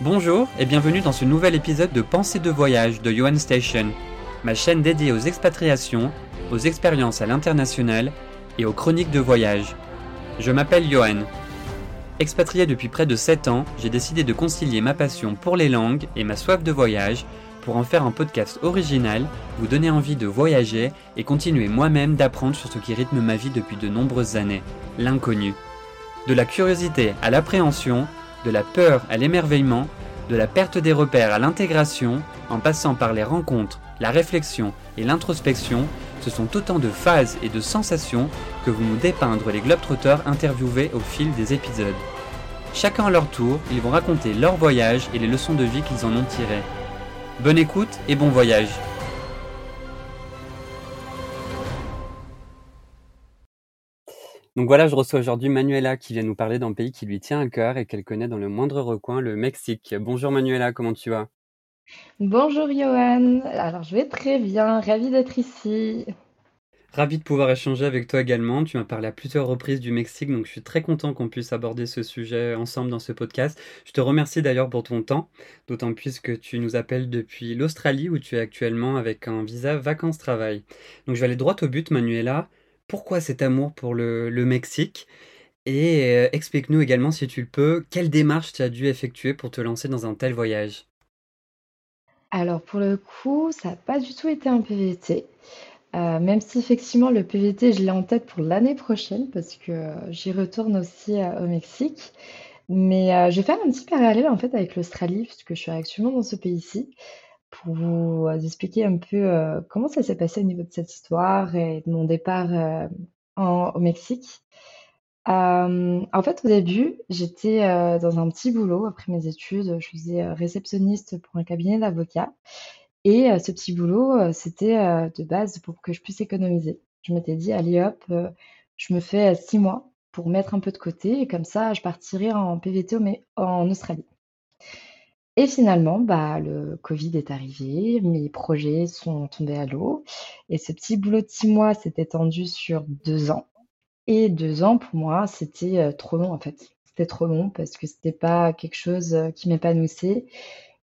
Bonjour et bienvenue dans ce nouvel épisode de Pensée de voyage de Johan Station, ma chaîne dédiée aux expatriations, aux expériences à l'international et aux chroniques de voyage. Je m'appelle Johan. Expatrié depuis près de 7 ans, j'ai décidé de concilier ma passion pour les langues et ma soif de voyage pour en faire un podcast original, vous donner envie de voyager et continuer moi-même d'apprendre sur ce qui rythme ma vie depuis de nombreuses années, l'inconnu. De la curiosité à l'appréhension, de la peur à l'émerveillement, de la perte des repères à l'intégration, en passant par les rencontres, la réflexion et l'introspection, ce sont autant de phases et de sensations que vous nous dépeindre les globetrotters interviewés au fil des épisodes. Chacun à leur tour, ils vont raconter leur voyage et les leçons de vie qu'ils en ont tirées. Bonne écoute et bon voyage Donc voilà, je reçois aujourd'hui Manuela qui vient nous parler d'un pays qui lui tient à cœur et qu'elle connaît dans le moindre recoin, le Mexique. Bonjour Manuela, comment tu vas? Bonjour Johan, alors je vais très bien, ravie d'être ici. Ravi de pouvoir échanger avec toi également. Tu m'as parlé à plusieurs reprises du Mexique, donc je suis très content qu'on puisse aborder ce sujet ensemble dans ce podcast. Je te remercie d'ailleurs pour ton temps, d'autant plus que tu nous appelles depuis l'Australie où tu es actuellement avec un visa vacances-travail. Donc je vais aller droit au but, Manuela. Pourquoi cet amour pour le, Mexique Et euh, explique-nous également, si tu le peux, quelle démarche tu as dû effectuer pour te lancer dans un tel voyage Alors pour le coup, ça n'a pas du tout été un PVT. Euh, même si effectivement le PVT, je l'ai en tête pour l'année prochaine parce que euh, j'y retourne aussi au Mexique. Mais je vais faire un petit parallèle en fait avec l'Australie puisque je suis actuellement dans ce pays-ci pour vous euh, expliquer un peu euh, comment ça s'est passé au niveau de cette histoire et de mon départ euh, au Mexique. en fait, au début, j'étais dans un petit boulot après mes études. Je faisais réceptionniste pour un cabinet d'avocats. Et ce petit boulot, c'était de base pour que je puisse économiser. Je m'étais dit, allez hop, je me fais six mois pour mettre un peu de côté et comme ça, je partirai en PVT en Australie. Et finalement, bah, le Covid est arrivé, mes projets sont tombés à l'eau. Et ce petit boulot de six mois s'est étendu sur deux ans. Et deux ans pour moi, c'était, euh, trop long en fait. C'était trop long parce que c'était pas quelque chose, euh, qui m'épanouissait.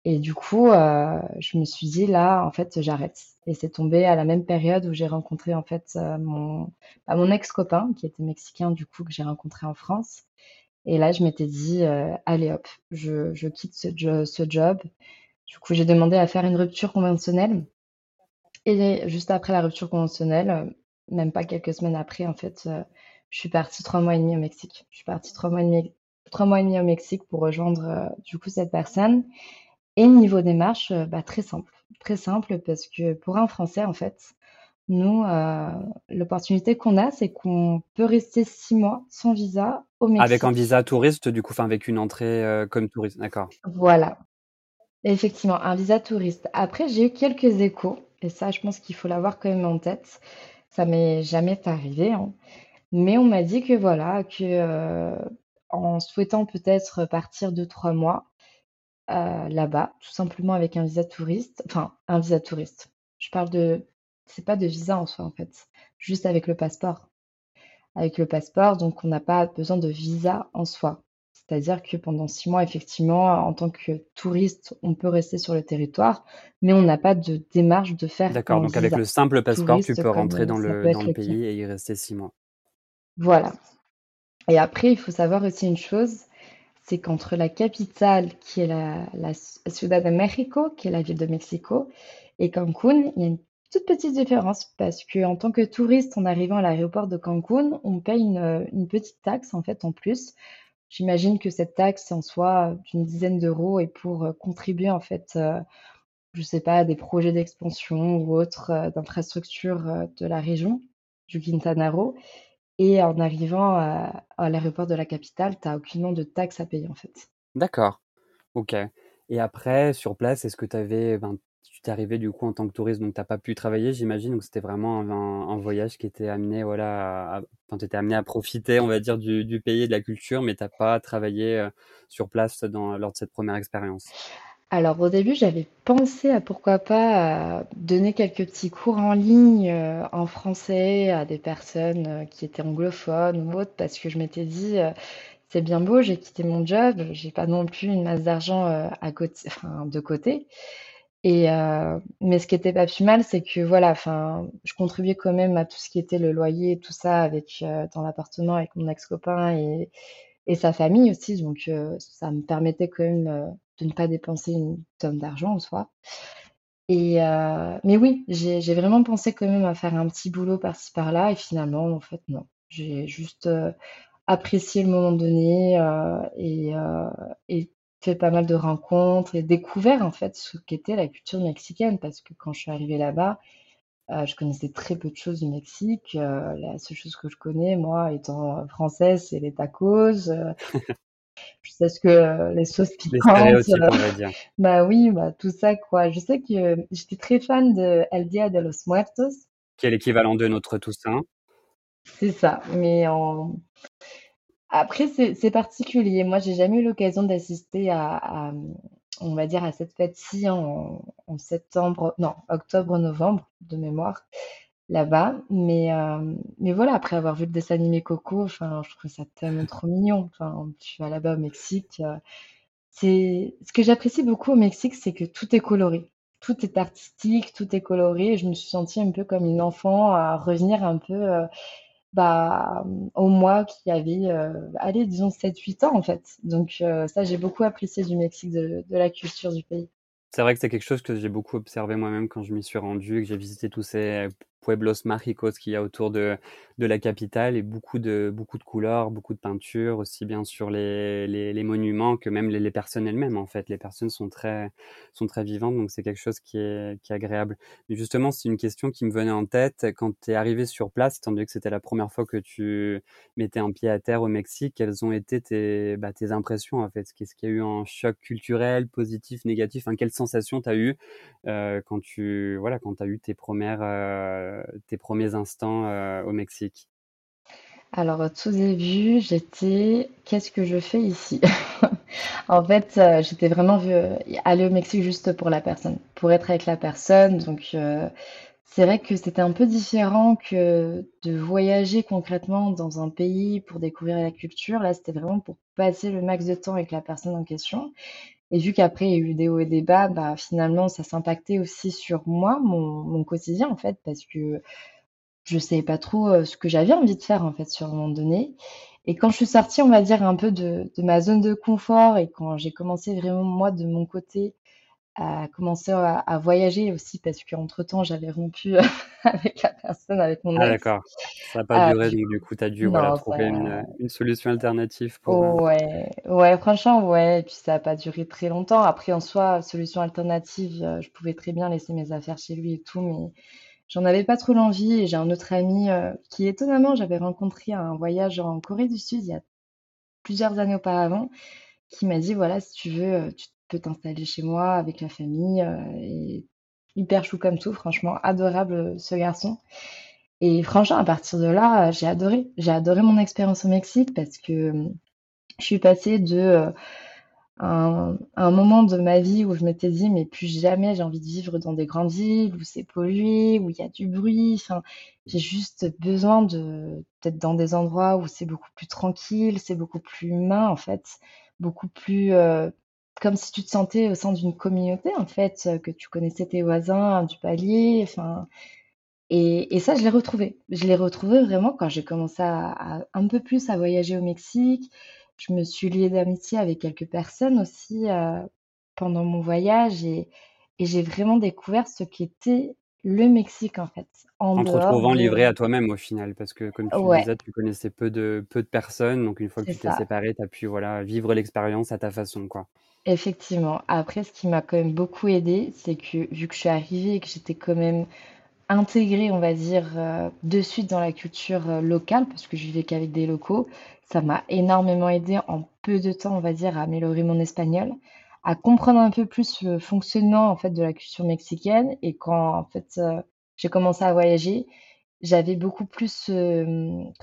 Et du coup, heu, je me suis dit: «Là, en fait, j'arrête» et c'est tombé à la même période où j'ai rencontré en fait, mon, bah, mon ex-copain qui était mexicain du coup que j'ai rencontré en France et là, je m'étais dit, euh, allez hop, je, quitte ce, job. Du coup, j'ai demandé à faire une rupture conventionnelle. Et juste après la rupture conventionnelle, même pas quelques semaines après, en fait, euh, je suis partie trois mois et demi au Mexique. Je suis partie trois mois et demi, trois mois et demi au Mexique pour rejoindre euh, du coup cette personne. Et niveau démarche, bah, très simple. Très simple parce que pour un Français, en fait, nous, euh, l'opportunité qu'on a, c'est qu'on peut rester six mois sans visa au Avec un visa touriste, du coup, enfin avec une entrée euh, comme touriste, d'accord. Voilà, effectivement, un visa touriste. Après, j'ai eu quelques échos, et ça, je pense qu'il faut l'avoir quand même en tête. Ça m'est jamais arrivé, hein. Mais on m'a dit que voilà, que euh, en souhaitant peut-être partir deux, trois mois là-bas, tout simplement avec un visa touriste, enfin un visa touriste. Je parle de c'est pas de visa en soi, en fait, juste avec le passeport. Avec le passeport, donc on n'a pas besoin de visa en soi. C'est-à-dire que pendant six mois, effectivement, en tant que touriste, on peut rester sur le territoire, mais on n'a pas de démarche de faire D'accord, donc avec le simple passeport, tu peux rentrer dans le, pays et y rester six mois. Voilà. Et après, il faut savoir aussi une chose, c'est qu'entre la capitale, qui est la, la Ciudad de México, qui est la ville de Mexico, et Cancún, il y a une toute petite différence parce que en tant que touriste, en arrivant à l'aéroport de Cancun, on paye une, petite taxe en fait en plus. J'imagine que cette taxe en soit d'une dizaine d'euros et pour euh, contribuer en fait, euh, je sais pas, à des projets d'expansion ou autres euh, d'infrastructure de la région du Quintana Roo. Et en arrivant à, l'aéroport de la capitale, tu n'as aucunement de taxe à payer en fait. D'accord. Ok. Et après, sur place, est-ce que tu avais, ben, tu t'es arrivé du coup en tant que touriste, donc tu n'as pas pu travailler, j'imagine. Donc c'était vraiment un, voyage qui était amené, voilà, à, enfin, étais amené à profiter, on va dire, du, pays et de la culture, mais tu n'as pas travaillé euh, sur place lors de cette première expérience? Alors au début, j'avais pensé à pourquoi pas donner quelques petits cours en ligne euh, en français à des personnes euh, qui étaient anglophones ou autres, parce que je m'étais dit, c'est bien beau, j'ai quitté mon job, j'ai pas non plus une masse d'argent euh, à côté, de côté. Et euh, mais ce qui était pas plus mal, c'est que voilà, enfin, je contribuais quand même à tout ce qui était le loyer tout ça avec euh, dans l'appartement avec mon ex-copain et, sa famille aussi. Donc ça me permettait quand même de ne pas dépenser une tonne d'argent en soi. Et mais oui, j'ai j'ai vraiment pensé quand même à faire un petit boulot par-ci par-là et finalement, en fait, non. J'ai juste apprécié le moment donné et, et fait pas mal de rencontres et découvert en fait ce qu'était la culture mexicaine parce que quand je suis arrivée là-bas, je connaissais très peu de choses du Mexique. la seule chose que je connais, moi, étant française, c'est les tacos. Je sais ce que euh, les sauces Les piquantes, euh, on va dire. bah oui, bah tout ça quoi. Je sais que euh, j'étais très fan de El Dia de los Muertos. Qui est l'équivalent de notre Toussaint. C'est ça. Mais en... après, c'est particulier. Moi, j'ai jamais eu l'occasion d'assister à, on va dire, à cette fête-ci en, septembre, non, octobre-novembre de mémoire là-bas. Mais, euh, mais voilà, après avoir vu le dessin animé Coco, enfin, je trouve ça tellement trop mignon. Enfin, je suis là-bas au Mexique. euh, c'est ce que j'apprécie beaucoup au Mexique, c'est que tout est coloré. Tout est artistique, tout est coloré. Je me suis sentie un peu comme une enfant à revenir un peu euh, bah, au moi qui avait, euh, allez, disons sept huit ans en fait. Donc euh, ça, j'ai beaucoup apprécié du Mexique, de, de la culture du pays. C'est vrai que c'est quelque chose que j'ai beaucoup observé moi-même quand je m'y suis rendu, que j'ai visité tous ces pueblos mágicos qu'il y a autour de, la capitale et beaucoup de, beaucoup de couleurs, beaucoup de peintures, aussi bien sur les, monuments que même les, personnes elles-mêmes, en fait. Les personnes sont très, sont très vivantes, donc c'est quelque chose qui est, qui agréable. Mais justement, c'est une question qui me venait en tête quand tu es arrivé sur place, étant donné que c'était la première fois que tu mettais un pied à terre au Mexique, quelles ont été tes, bah, tes impressions, en fait? Qu'est-ce qu'il y a eu un choc culturel, positif, négatif? Quelles sensations tu as eu euh, quand tu, voilà, quand as eu tes premières, euh, tes premiers instants euh, au Mexique? Alors, tout début, j'étais, qu'est-ce que je fais ici? En fait, euh, j'étais vraiment euh, aller au Mexique juste pour la personne, pour être avec la personne. Donc, euh, c'est vrai que c'était un peu différent que de voyager concrètement dans un pays pour découvrir la culture. Là, c'était vraiment pour passer le max de temps avec la personne en question. Et vu qu'après, il y a eu des hauts et des bas, bah, finalement, ça s'impactait aussi sur moi, mon, quotidien, en fait, parce que je savais pas trop, heu, ce que j'avais envie de faire, en fait, sur un moment donné. Et quand je suis sortie, on va dire, un peu de ma zone de confort et quand j'ai commencé vraiment, moi, de mon côté, à commencer à à voyager aussi parce qu'entre-temps, j'avais rompu avec la personne, avec mon Ah ex. d'accord, ça a pas Ah, duré, du donc coup du coup, tu as dû, voilà, trouver ça une, une solution alternative pour, heu ouais, ouais, franchement, ouais et puis ça a pas duré très longtemps. Après, en soi, solution alternative, heu, je pouvais très bien laisser mes affaires chez lui et tout, mais J'en avais pas trop l'envie et j'ai un autre ami euh, qui étonnamment j'avais rencontré à un voyage en Corée du Sud il y a plusieurs années auparavant, qui m'a dit voilà si tu veux euh, tu peux t'installer chez moi avec la famille euh, et hyper chou comme tout, franchement adorable euh, ce garçon. Et franchement à partir de là euh, j'ai adoré, j'ai adoré mon expérience au Mexique parce que je suis passée de un, moment de ma vie où je m'étais dit, mais plus jamais j'ai envie de vivre dans des grandes villes où c'est pollué, où il y a du bruit. J'ai juste besoin de d'être dans des endroits où c'est beaucoup plus tranquille, c'est beaucoup plus humain en fait, beaucoup plus comme si tu te sentais au sein d'une communauté en fait, euh, que tu connaissais tes voisins du palier. Enfin, et, et ça, je l'ai retrouvé. Je l'ai retrouvé vraiment quand j'ai commencé à, à un peu plus à voyager au Mexique. Je me suis liée d'amitié avec quelques personnes aussi euh, pendant mon voyage et, et j'ai vraiment découvert ce qu'était le Mexique en fait, en En te retrouvant de... livré à toi-même au final, parce que comme tu le disais, tu connaissais peu de, peu de personnes, donc une fois que tu t'es séparé, tu as pu voilà, vivre l'expérience à ta façon, quoi. Effectivement. Après, ce qui m'a quand même beaucoup aidé, c'est que vu que je suis arrivée et que j'étais quand même intégrée, on va dire, euh, de suite dans la culture euh, locale, parce que je vivais qu'avec des locaux. Ça m'a énormément aidé en peu de temps, on va dire, à améliorer mon espagnol, à comprendre un peu plus le fonctionnement en fait de la culture mexicaine. Et quand en fait euh, j'ai commencé à voyager, j'avais beaucoup plus,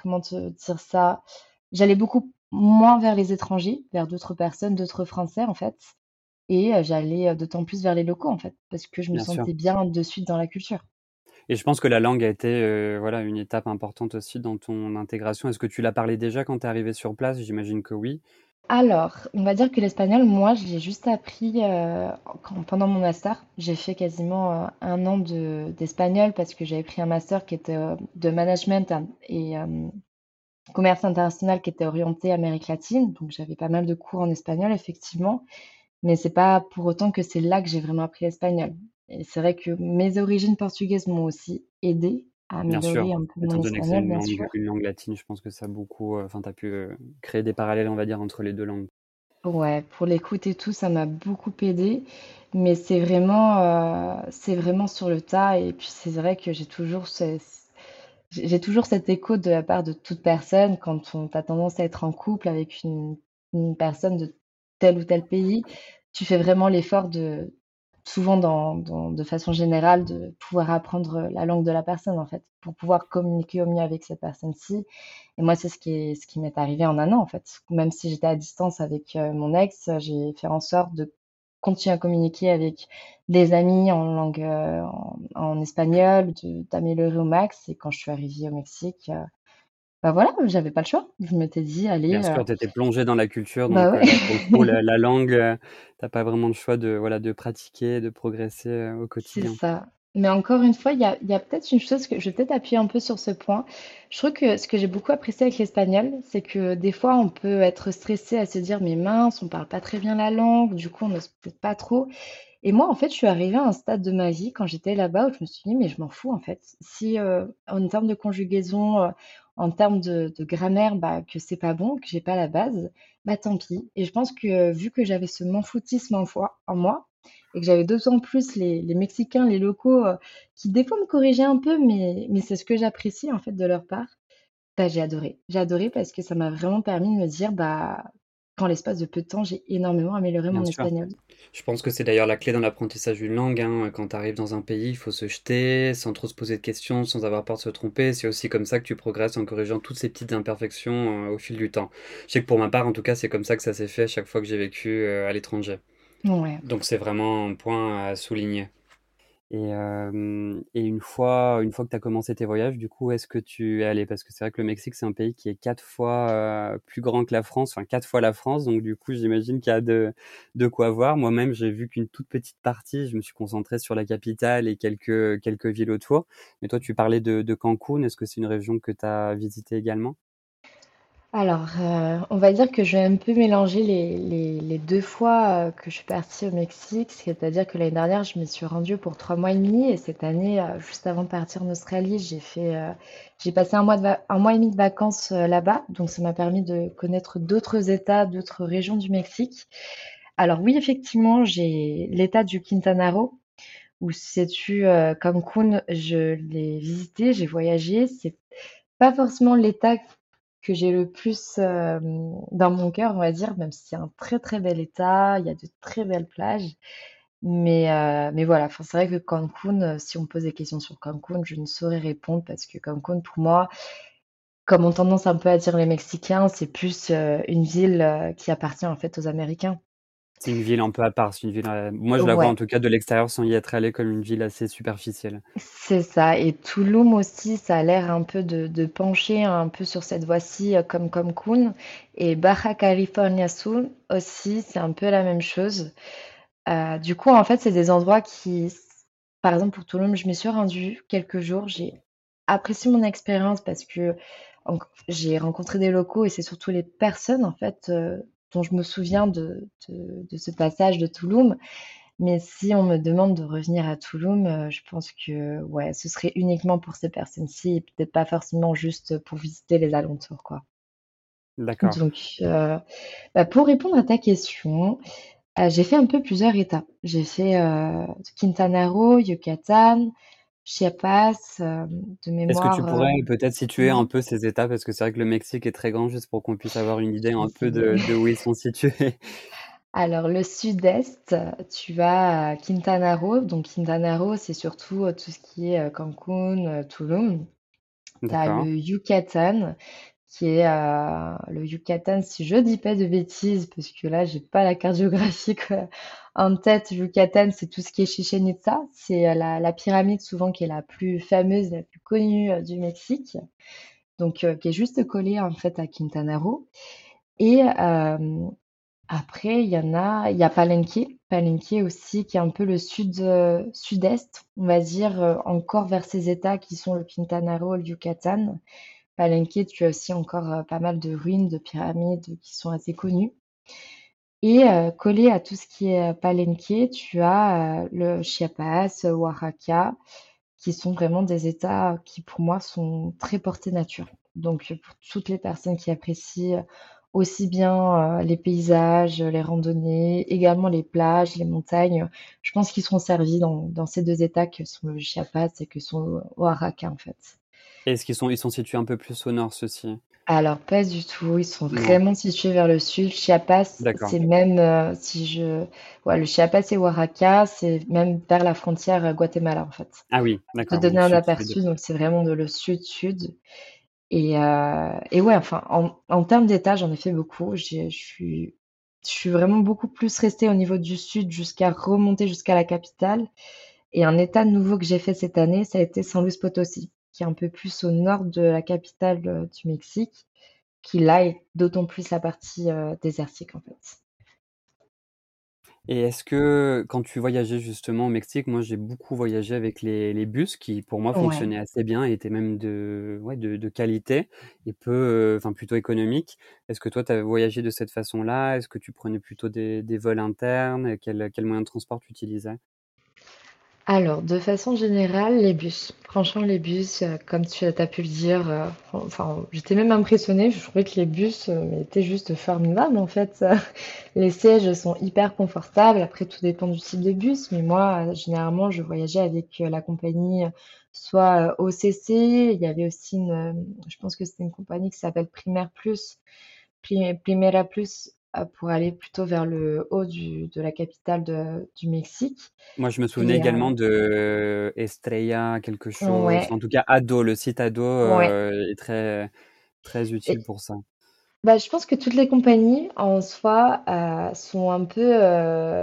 comment te dire ça, j'allais beaucoup moins vers les étrangers, vers d'autres personnes, d'autres Français en fait. Et euh, j'allais euh, d'autant plus vers les locaux en fait, parce que je me Bien sûr. sentais bien de suite dans la culture. Et je pense que la langue a été euh, voilà, une étape importante aussi dans ton intégration. Est-ce que tu l'as parlé déjà quand tu es arrivé sur place? J'imagine que oui. Alors, on va dire que l'espagnol, moi, je l'ai juste appris euh, pendant mon master. J'ai fait quasiment euh, un an d'espagnol parce que j'avais pris un master qui était de management et commerce international qui était orienté Amérique latine. Donc, j'avais pas mal de cours en espagnol, effectivement. Mais c'est pas pour autant que c'est là que j'ai vraiment appris l'espagnol. Et c'est vrai que mes origines portugaises m'ont aussi aidé à améliorer un peu mon espagnol, bien sûr. une langue latine, je pense que ça a beaucoup, euh, enfin, tu as pu euh, créer des parallèles, on va dire, entre les deux langues. Ouais, pour l'écoute et tout, ça m'a beaucoup aidé. Mais c'est vraiment, euh, c'est vraiment sur le tas. Et puis c'est vrai que j'ai toujours j'ai toujours cet écho de la part de toute personne quand on a tendance à être en couple avec une, personne de tel ou tel pays. Tu fais vraiment l'effort de, souvent dans, de façon générale, de pouvoir apprendre la langue de la personne, en fait, pour pouvoir communiquer au mieux avec cette personne-ci. Et moi, c'est ce qui, ce qui m'est arrivé en un an, en fait. Même si j'étais à distance avec euh, mon ex, j'ai fait en sorte de continuer à communiquer avec des amis en langue, euh, en, espagnol, d'améliorer au max. Et quand je suis arrivée au Mexique, euh, bah voilà, j'avais pas le choix. Je m'étais dit, allez. Bien sûr, tu étais plongée dans la culture, bah donc la, la, langue, t'as pas vraiment le choix de, voilà, de pratiquer, de progresser au quotidien. C'est ça. Mais encore une fois, il y a, peut-être une chose que je vais peut-être appuyer un peu sur ce point. Je trouve que ce que j'ai beaucoup apprécié avec l'espagnol, c'est que des fois, on peut être stressé à se dire, mais mince, on parle pas très bien la langue, du coup, on n'ose peut-être pas trop. Et moi, en fait, je suis arrivée à un stade de ma vie quand j'étais là-bas où je me suis dit, mais je m'en fous, en fait. Si en termes de conjugaison, en termes de, grammaire, bah, que c'est pas bon, que j'ai pas la base, bah tant pis. Et je pense que vu que j'avais ce manfoutisme en, en moi, et que j'avais d'autant plus les, Mexicains, les locaux, euh, qui des fois me corrigeaient un peu, mais, mais c'est ce que j'apprécie en fait de leur part, bah, j'ai adoré. J'ai adoré parce que ça m'a vraiment permis de me dire, bah, qu'en l'espace de peu de temps, j'ai énormément amélioré mon espagnol. Je pense que c'est d'ailleurs la clé dans l'apprentissage d'une langue. Hein. Quand tu arrives dans un pays, il faut se jeter sans trop se poser de questions, sans avoir peur de se tromper. C'est aussi comme ça que tu progresses en corrigeant toutes ces petites imperfections euh, au fil du temps. Je sais que pour ma part, en tout cas, c'est comme ça que ça s'est fait à chaque fois que j'ai vécu euh, à l'étranger. Donc c'est vraiment un point à souligner. Et, et une fois, une fois que tu as commencé tes voyages, du coup, est-ce que tu es allé? Parce que c'est vrai que le Mexique, c'est un pays qui est quatre fois plus grand que la France, enfin quatre fois la France. Donc du coup, j'imagine qu'il y a de, de quoi voir. Moi-même, j'ai vu qu'une toute petite partie. Je me suis concentré sur la capitale et quelques, quelques villes autour. Mais toi, tu parlais de, de Cancun. Est-ce que c'est une région que tu as visitée également? Alors, euh, on va dire que je vais un peu mélanger les, les, deux fois euh, que je suis partie au Mexique. C'est-à-dire que l'année dernière, je me suis rendue pour trois mois et demi. Et cette année, euh, juste avant de partir en Australie, j'ai fait, j'ai passé un mois, un mois et demi de vacances là-bas. Donc, ça m'a permis de connaître d'autres États, d'autres régions du Mexique. Alors oui, effectivement, j'ai l'État du Quintana Roo, où c'est-tu Cancun, je l'ai visité, j'ai voyagé. C'est pas forcément l'État que j'ai le plus dans mon cœur, on va dire, même si c'est un très très bel état, il y a de très belles plages. Mais, mais voilà, c'est vrai que Cancun, si on me pose des questions sur Cancun, je ne saurais répondre parce que Cancun, pour moi, comme on tendance un peu à dire les Mexicains, c'est plus une ville qui appartient en fait aux Américains. C'est une ville un peu à part. une ville, euh, moi, je la vois en tout cas de l'extérieur sans y être allé comme une ville assez superficielle. C'est ça. Et Tulum aussi, ça a l'air un peu de, pencher un peu sur cette voie-ci euh, comme Cancun. Et Baja California Sur aussi, c'est un peu la même chose. Euh, du coup, en fait, c'est des endroits qui, par exemple pour Tulum, je me suis rendue quelques jours. J'ai apprécié mon expérience parce que j'ai rencontré des locaux et c'est surtout les personnes en fait dont je me souviens de, de, ce passage de Touloum. Mais si on me demande de revenir à Touloum, euh, je pense que ouais, ce serait uniquement pour ces personnes-ci et peut-être pas forcément juste pour visiter les alentours, quoi. D'accord. Donc, euh, bah, pour répondre à ta question, euh, j'ai fait un peu plusieurs étapes. J'ai fait Quintana Roo, Yucatan, Chiapas, euh, de Est-ce que tu pourrais euh, peut-être situer un peu ces étapes? Parce que c'est vrai que le Mexique est très grand, juste pour qu'on puisse avoir une idée un peu de, où ils sont situés. Alors, le sud-est, tu vas à Quintana Roo. Donc, Quintana Roo, c'est surtout euh, tout ce qui est Cancun, Tulum. Tu as le Yucatan, qui est euh, le Yucatan, si je dis pas de bêtises, parce que là, j'ai pas la carte géographique en tête. Yucatan, c'est tout ce qui est Chichen Itza. C'est euh, la, pyramide souvent qui est la plus fameuse, la plus connue du Mexique. Donc, qui est juste collée en fait à Quintana Roo. Et après, il y en a, il y a Palenque. Palenque aussi, qui est un peu le sud, sud-est, on va dire, encore vers ces États qui sont le Quintana Roo, le Yucatan. Palenque, tu as aussi encore euh, pas mal de ruines, de pyramides qui sont assez connues. Et euh, collé à tout ce qui est euh, Palenque, tu as le Chiapas, Oaxaca, qui sont vraiment des États qui, pour moi, sont très portés nature. Donc, pour toutes les personnes qui apprécient aussi bien les paysages, les randonnées, également les plages, les montagnes, je pense qu'ils seront servis dans, dans ces deux États que sont le Chiapas et que sont Oaxaca, en fait. Est-ce qu'ils sont, ils sont situés un peu plus au nord, ceux-ci? Alors, pas du tout. Ils sont vraiment situés vers le sud. Chiapas, c'est même, euh, si je... Ouais, le Chiapas et Oaxaca, c'est même vers la frontière euh, Guatemala, en fait. Ah oui, d'accord. Pour te donner un aperçu, donc c'est vraiment de le sud-sud. Et, euh, et ouais, enfin, en, en termes d'état, j'en ai fait beaucoup. Je suis je suis vraiment beaucoup plus restée au niveau du sud jusqu'à remonter jusqu'à la capitale. Et un état nouveau que j'ai fait cette année, ça a été San Luis Potosí qui est un peu plus au nord de la capitale euh, du Mexique, qui là est d'autant plus la partie euh, désertique en fait. Et est-ce que quand tu voyageais justement au Mexique, moi j'ai beaucoup voyagé avec les, bus qui pour moi fonctionnaient assez bien et étaient même de, ouais, de, qualité et peu, euh, enfin plutôt économique. Est-ce que toi tu as voyagé de cette façon-là? Est-ce que tu prenais plutôt des, vols internes? Quel, quel moyen de transport tu utilisais? Alors, de façon générale, les bus. Franchement, les bus, euh, comme tu as pu le dire, euh, j'étais même impressionnée. Je trouvais que les bus euh, étaient juste formidables, en fait. Les sièges sont hyper confortables. Après, tout dépend du type de bus. Mais moi, généralement, je voyageais avec la compagnie soit OCC. Il y avait aussi une, je pense que c'était une compagnie qui s'appelle Primaire Plus, Primera Plus, pour aller plutôt vers le haut du, de la capitale de, du Mexique. Moi, je me souvenais également de Estrella, quelque chose. En tout cas, Ado, le site Ado euh, est très, très utile pour ça. Bah, je pense que toutes les compagnies en soi euh, sont un peu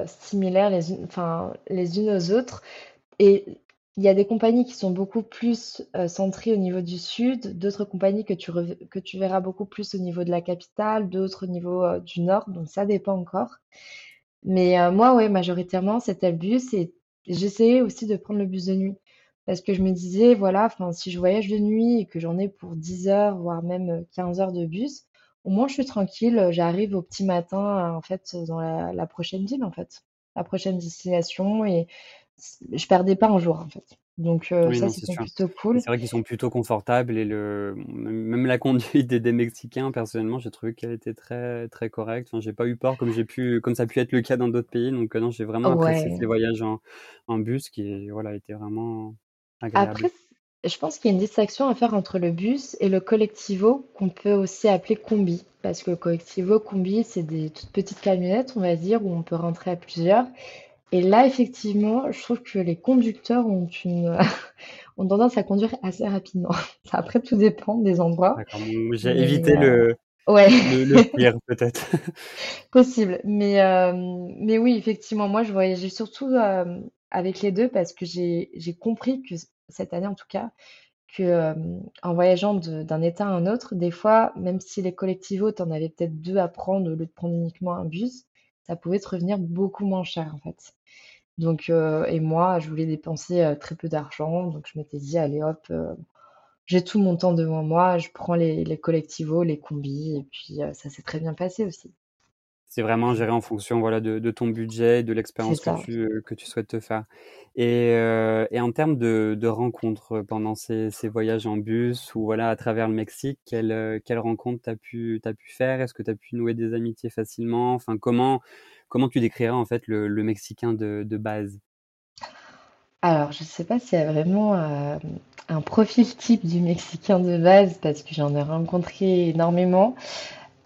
similaires les unes, enfin, les unes aux autres. Et il y a des compagnies qui sont beaucoup plus euh, centrées au niveau du sud, d'autres compagnies que tu, que tu verras beaucoup plus au niveau de la capitale, d'autres au niveau euh, du nord, donc ça dépend encore. Mais euh, moi, ouais, majoritairement, c'était le bus et j'essayais aussi de prendre le bus de nuit parce que je me disais, voilà, si je voyage de nuit et que j'en ai pour 10 heures, voire même 15 heures de bus, au moins je suis tranquille, j'arrive au petit matin, en fait, dans la, la prochaine ville, en fait, la prochaine destination et je perdais pas un jour en fait. Donc euh, ça c'est plutôt cool. C'est vrai qu'ils sont plutôt confortables et le même la conduite des, Mexicains personnellement j'ai trouvé qu'elle était très très correcte. Enfin j'ai pas eu peur comme j'ai pu comme ça a pu être le cas dans d'autres pays donc euh, non j'ai vraiment apprécié ces voyages en, en, bus qui voilà étaient vraiment agréables. Après je pense qu'il y a une distinction à faire entre le bus et le collectivo qu'on peut aussi appeler combi parce que le collectivo combi c'est des toutes petites camionnettes on va dire où on peut rentrer à plusieurs et là, effectivement, je trouve que les conducteurs ont une ont tendance à conduire assez rapidement. Après, tout dépend des endroits. J'ai évité le, ouais. le, pire, peut-être. Possible. Mais, euh, mais oui, effectivement, moi, je voyageais surtout euh, avec les deux parce que j'ai compris que cette année, en tout cas, que euh, en voyageant d'un état à un autre, des fois, même si les collectivos, tu en avais peut-être deux à prendre au lieu de prendre uniquement un bus, ça pouvait te revenir beaucoup moins cher, en fait. Donc, euh, et moi, je voulais dépenser euh, très peu d'argent. Donc, je m'étais dit, allez hop, euh, j'ai tout mon temps devant moi, je prends les, les collectivos, les combis, et puis ça s'est très bien passé aussi. C'est vraiment géré en fonction voilà, de, ton budget, de l'expérience que tu, que tu souhaites te faire. Et, et en termes de, de rencontres pendant ces, ces, voyages en bus ou voilà, à travers le Mexique, quelles quelle rencontres tu as pu, as pu faire? Est-ce que tu as pu nouer des amitiés facilement? Enfin, comment, Comment tu décrirais en fait le, Mexicain de, base? Alors, je ne sais pas s'il y a vraiment euh, un profil type du Mexicain de base, parce que j'en ai rencontré énormément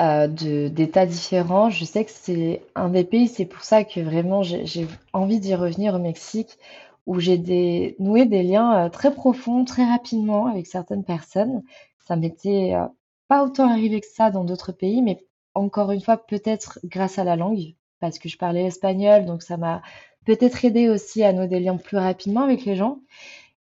euh, d'états différents. Je sais que c'est un des pays, c'est pour ça que vraiment j'ai envie d'y revenir au Mexique, où j'ai noué des liens euh, très profonds, très rapidement avec certaines personnes. Ça m'était pas autant arrivé que ça dans d'autres pays, mais encore une fois, peut-être grâce à la langue, parce que je parlais espagnol, donc ça m'a peut-être aidé aussi à nouer des liens plus rapidement avec les gens.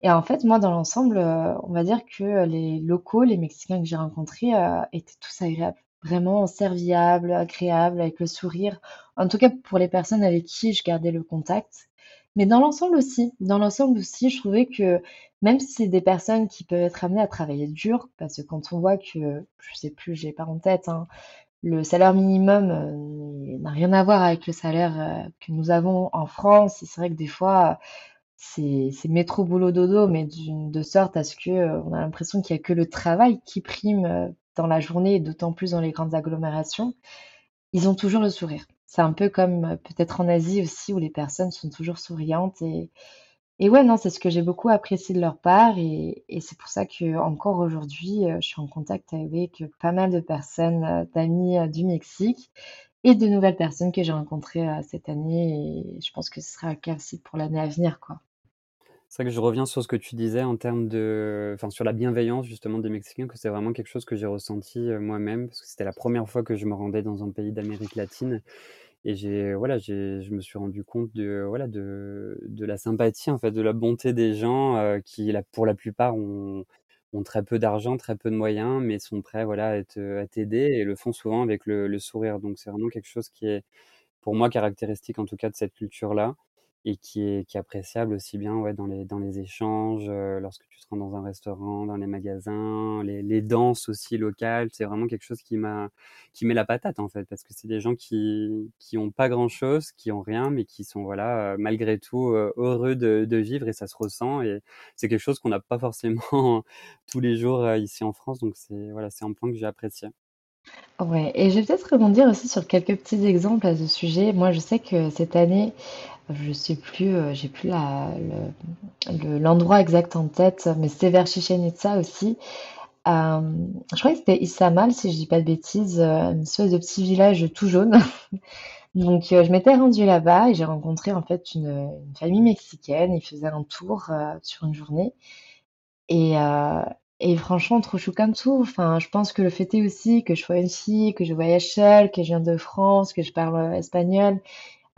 Et en fait, moi, dans l'ensemble, euh, on va dire que les locaux, les Mexicains que j'ai rencontrés, euh, étaient tous agréables. Vraiment serviables, agréables, avec le sourire. En tout cas, pour les personnes avec qui je gardais le contact. Mais dans l'ensemble aussi, dans l'ensemble aussi, je trouvais que même si c'est des personnes qui peuvent être amenées à travailler dur, parce que quand on voit que, je sais plus, j'ai pas en tête, hein, le salaire minimum euh, n'a rien à voir avec le salaire que nous avons en France. C'est vrai que des fois, c'est métro boulot dodo, mais de sorte à ce que euh, on a l'impression qu'il y a que le travail qui prime euh, dans la journée et d'autant plus dans les grandes agglomérations. Ils ont toujours le sourire. C'est un peu comme euh, peut-être en Asie aussi où les personnes sont toujours souriantes et et ouais, non, c'est ce que j'ai beaucoup apprécié de leur part et, c'est pour ça que encore aujourd'hui, je suis en contact avec pas mal de personnes, d'amis du Mexique et de nouvelles personnes que j'ai rencontrées cette année et je pense que ce sera le cas aussi pour l'année à venir, quoi. C'est vrai que je reviens sur ce que tu disais en termes de, enfin, sur la bienveillance justement des Mexicains, que c'est vraiment quelque chose que j'ai ressenti euh, moi-même, parce que c'était la première fois que je me rendais dans un pays d'Amérique latine, et j'ai, voilà, j'ai, je me suis rendu compte de, voilà, de, de la sympathie, en fait, de la bonté des gens qui, pour la plupart, ont, ont très peu d'argent, très peu de moyens, mais sont prêts, voilà, à à t'aider et le font souvent avec le, le sourire. Donc c'est vraiment quelque chose qui est, pour moi, caractéristique en tout cas de cette culture-là et qui est, qui est appréciable aussi bien ouais, dans, les, dans les échanges, euh, lorsque tu te rends dans un restaurant, dans les magasins, les, les danses aussi locales. C'est vraiment quelque chose qui m'a qui met la patate en fait, parce que c'est des gens qui qui ont pas grand chose, qui ont rien, mais qui sont voilà euh, malgré tout euh, heureux de, de vivre et ça se ressent et c'est quelque chose qu'on n'a pas forcément tous les jours ici en France. Donc c'est voilà c'est un point que j'ai apprécié. Ouais, et je vais peut-être rebondir aussi sur quelques petits exemples à ce sujet. Moi, je sais que cette année, je sais plus, euh, j'ai plus l'endroit exact en tête, mais c'était vers Chichen Itza aussi. Euh, je crois que c'était Izamal, si je dis pas de bêtises, euh, une espèce de petit village tout jaune. Donc, je m'étais rendue là-bas et j'ai rencontré en fait une, famille mexicaine. Ils faisaient un tour sur une journée. Et, et franchement, trop chou comme tout. Enfin, je pense que le fait est aussi que je sois une fille, que je voyage seule, que je viens de France, que je parle euh, espagnol.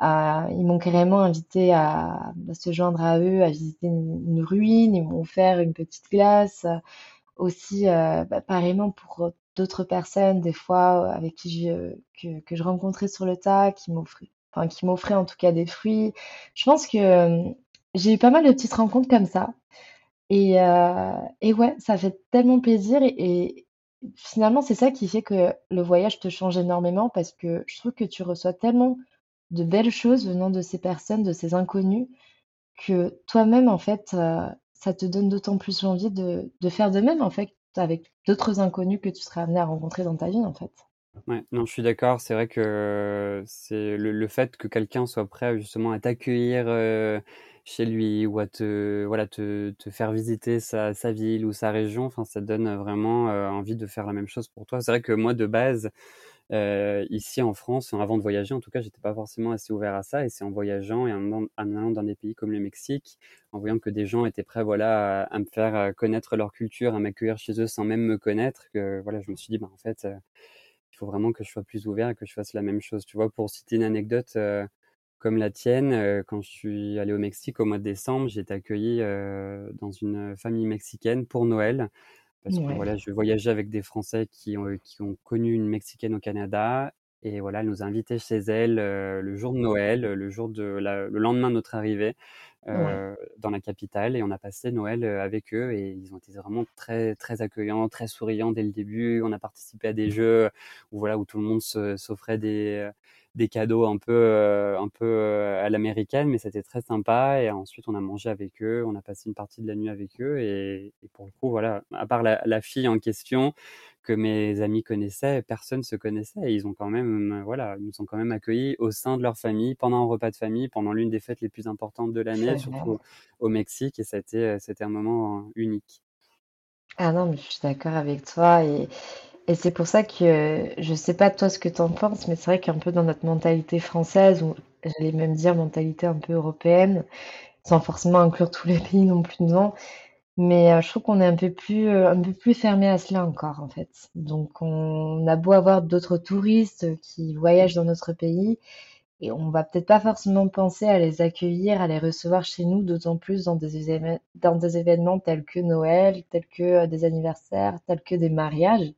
Euh, ils m'ont carrément invité à, se joindre à eux, à visiter une, ruine. Ils m'ont offert une petite glace. Euh, Aussi, euh, bah, pareillement pour d'autres personnes, des fois avec qui je, que, je rencontrais sur le tas, qui m'offraient, enfin, qui en tout cas des fruits. Je pense que j'ai eu pas mal de petites rencontres comme ça. Et, euh, et ouais, ça fait tellement plaisir. Et, finalement, c'est ça qui fait que le voyage te change énormément parce que je trouve que tu reçois tellement de belles choses venant de ces personnes, de ces inconnus, que toi-même, en fait, euh, ça te donne d'autant plus envie de, de faire de même, en fait, avec d'autres inconnus que tu seras amené à rencontrer dans ta vie, en fait. Ouais, non, je suis d'accord. C'est vrai que c'est le, le fait que quelqu'un soit prêt justement à t'accueillir euh, chez lui ou à te, voilà, te, te faire visiter sa, sa ville ou sa région, enfin, ça donne vraiment envie de faire la même chose pour toi. C'est vrai que moi, de base, ici en France, avant de voyager, en tout cas, j'étais pas forcément assez ouvert à ça. Et c'est en voyageant et en, allant dans des pays comme le Mexique, en voyant que des gens étaient prêts, voilà, à, me faire connaître leur culture, à m'accueillir chez eux sans même me connaître, que voilà, je me suis dit, bah, en fait. il faut vraiment que je sois plus ouvert et que je fasse la même chose. Tu vois, pour citer une anecdote comme la tienne, euh, quand je suis allé au Mexique au mois de décembre, j'ai été accueilli euh, dans une famille mexicaine pour Noël. Parce que voilà, je voyageais avec des Français qui ont, qui ont connu une Mexicaine au Canada. Et voilà, elle nous a invités chez elle euh, le jour de Noël, le jour de la, le lendemain de notre arrivée ouais, euh, dans la capitale. Et on a passé Noël euh, avec eux et ils ont été vraiment très, très accueillants, très souriants dès le début. On a participé à des jeux où voilà, où tout le monde s'offrait des, des cadeaux un peu, euh, un peu euh, à l'américaine, mais c'était très sympa. Et ensuite, on a mangé avec eux, on a passé une partie de la nuit avec eux. Et, et pour le coup, voilà, à part la, la fille en question que mes amis connaissaient, personne se connaissait. Et ils ont quand même, euh, voilà, ils nous ont quand même accueillis au sein de leur famille pendant un repas de famille, pendant l'une des fêtes les plus importantes de l'année, surtout au, Mexique. Et c'était, c'était un moment unique. Ah non, mais je suis d'accord avec toi. Et, et c'est pour ça que euh, je sais pas toi ce que tu en penses, mais c'est vrai qu'un peu dans notre mentalité française, ou j'allais même dire mentalité un peu européenne, sans forcément inclure tous les pays non plus dedans, Mais euh, je trouve qu'on est un peu plus, euh, un peu plus fermé à cela encore, en fait. Donc, on a beau avoir d'autres touristes qui voyagent dans notre pays, et on va peut-être pas forcément penser à les accueillir, à les recevoir chez nous, d'autant plus dans des événements, tels que Noël, tels que euh, des anniversaires, tels que des mariages.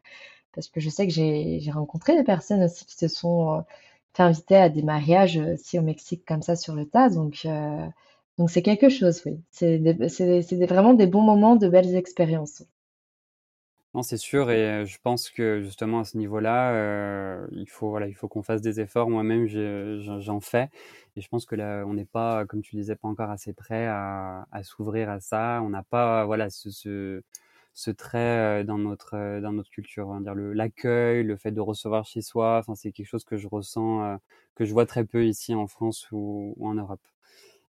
Parce que je sais que j'ai rencontré des personnes aussi qui se sont euh, fait inviter à des mariages euh, aussi au Mexique comme ça sur le tas. Donc, euh, donc c'est quelque chose, oui. C'est vraiment des bons moments, de belles expériences. Non, c'est sûr, et euh, je pense que justement à ce niveau-là, euh, il faut voilà, il faut qu'on fasse des efforts. Moi-même, je- j'en fais, et je pense que là, on n'est pas, comme tu disais, pas encore assez prêt à, à s'ouvrir à ça. On n'a pas voilà ce, ce, ce trait euh, dans notre euh, dans notre culture, on va dire le l'accueil, le fait de recevoir chez soi. Enfin, c'est quelque chose que je ressens, euh, que je vois très peu ici en France ou, ou en Europe.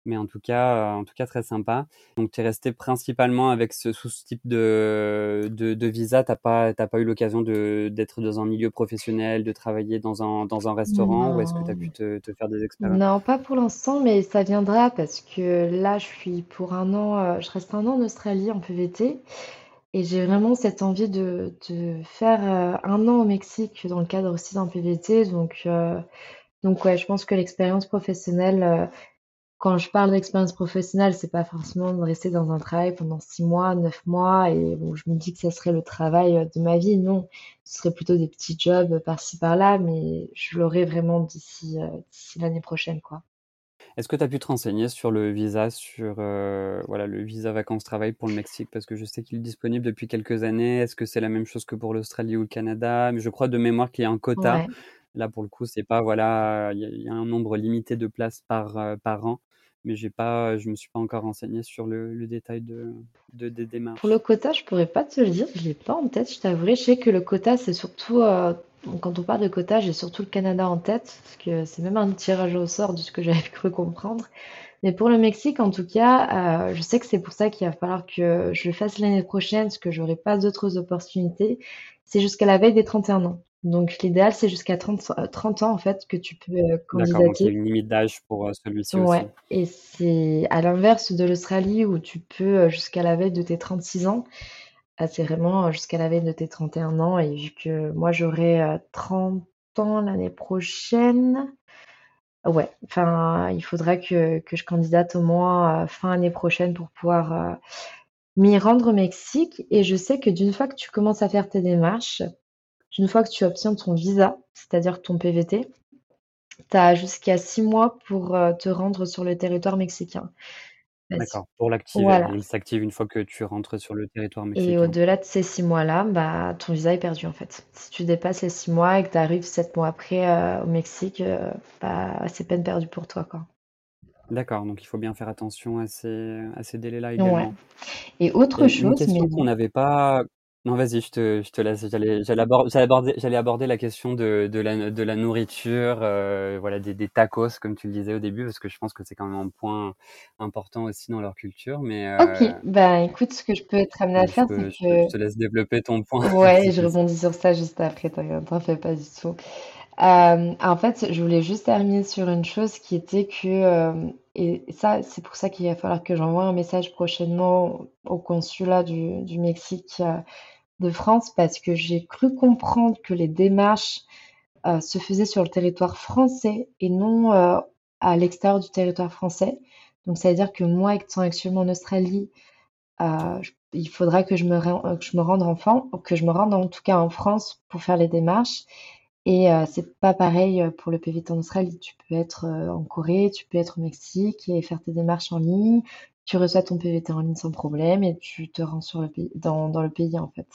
Mais en tout cas, euh, en tout cas très sympa. Donc tu es resté principalement avec ce, sous ce type de, de, de visa. T'as pas, t'as pas eu l'occasion de d'être dans un milieu professionnel, de travailler dans un, dans un restaurant, ou est-ce que tu as pu te, te faire des expériences? non, pas pour l'instant, mais ça viendra parce que là, je suis pour un an, euh, je reste un an en Australie en PVT et j'ai vraiment cette envie de, de faire euh, un an au Mexique dans le cadre aussi d'un PVT. Donc, euh, donc ouais, je pense que l'expérience professionnelle, euh, Quand je parle d'expérience professionnelle, c'est pas forcément de rester dans un travail pendant six mois, neuf mois, et bon, je me dis que ça serait le travail de ma vie. Non, ce serait plutôt des petits jobs par-ci par-là, mais je l'aurai vraiment d'ici euh, l'année prochaine, quoi. Est-ce que tu as pu te renseigner sur le visa, sur euh, voilà, le visa vacances-travail pour le Mexique? Parce que je sais qu'il est disponible depuis quelques années. Est-ce que c'est la même chose que pour l'Australie ou le Canada? Mais je crois de mémoire qu'il y a un quota. Ouais. Là, pour le coup, c'est pas, voilà, il y, a il y a un nombre limité de places par, euh, par an. Mais j'ai pas, je me suis pas encore renseigné sur le, le détail de, de- des Pour le démarches. quota, je pourrais pas te le dire, je l'ai pas en tête, je t'avouerai. Je sais que le quota, c'est surtout, euh, quand on parle de quota, j'ai surtout le Canada en tête, parce que c'est même un tirage au sort de ce que j'avais cru comprendre. Mais pour le Mexique, en tout cas, euh, je sais que c'est pour ça qu'il va falloir que je le fasse l'année prochaine, parce que j'aurai pas d'autres opportunités. C'est jusqu'à la veille des 31 ans. Donc l'idéal, c'est jusqu'à 30, euh, 30 ans, en fait, que tu peux euh, D'accord, donc il y a candidater. une limite d'âge pour euh, celui-ci Ouais, aussi. et c'est à l'inverse de l'Australie où tu peux euh, jusqu'à la veille de tes 36 ans. C'est vraiment euh, jusqu'à la veille de tes 31 ans et vu que moi j'aurai euh, 30 ans l'année prochaine, ouais, enfin il faudra que, que je candidate au moins euh, fin année prochaine pour pouvoir euh, m'y rendre au Mexique. Et je sais que d'une fois que tu commences à faire tes démarches, d'une fois que tu obtiens ton visa, c'est-à-dire ton PVT, tu as jusqu'à six mois pour euh, te rendre sur le territoire mexicain. D'accord, pour l'activer. Voilà. Il s'active une fois que tu rentres sur le territoire Et mexicain. au-delà de ces six mois-là, bah, ton visa est perdu en fait. Si tu dépasses les six mois et que tu arrives sept mois après euh, au Mexique, euh, bah, c'est peine perdue pour toi, quoi. D'accord, donc il faut bien faire attention à ces, à ces délais-là Ouais. Et autre Et une chose, mais question qu'on n'avait pas. Non, vas-y, je te, je te laisse. J'allais, j'allais aborder, j'allais aborder, j'allais aborder la question de, de la, de la nourriture, euh, voilà, des, des tacos, comme tu le disais au début, parce que je pense que c'est quand même un point important aussi dans leur culture. Mais ok, euh, bah écoute, ce que je peux être amenée à faire, c'est je te, je que te laisse développer ton point. ouais, je rebondis sur ça juste après, t'en fais pas du tout. Euh, en fait, je voulais juste terminer sur une chose qui était que, et ça, c'est pour ça qu'il va falloir que j'envoie un message prochainement au consulat du, Mexique euh, de France parce que j'ai cru comprendre que les démarches euh, se faisaient sur le territoire français et non euh, à l'extérieur du territoire français. Donc, ça veut dire que moi, étant actuellement en Australie, il faudra que je me, rende en Fran- que je me rende en tout cas en France pour faire les démarches. Et euh, c'est pas pareil euh, pour le PVT en Australie. Tu peux être euh, en Corée, tu peux être au Mexique et faire tes démarches en ligne. Tu reçois ton PVT en ligne sans problème et tu te rends sur le pays, dans, dans le pays en fait.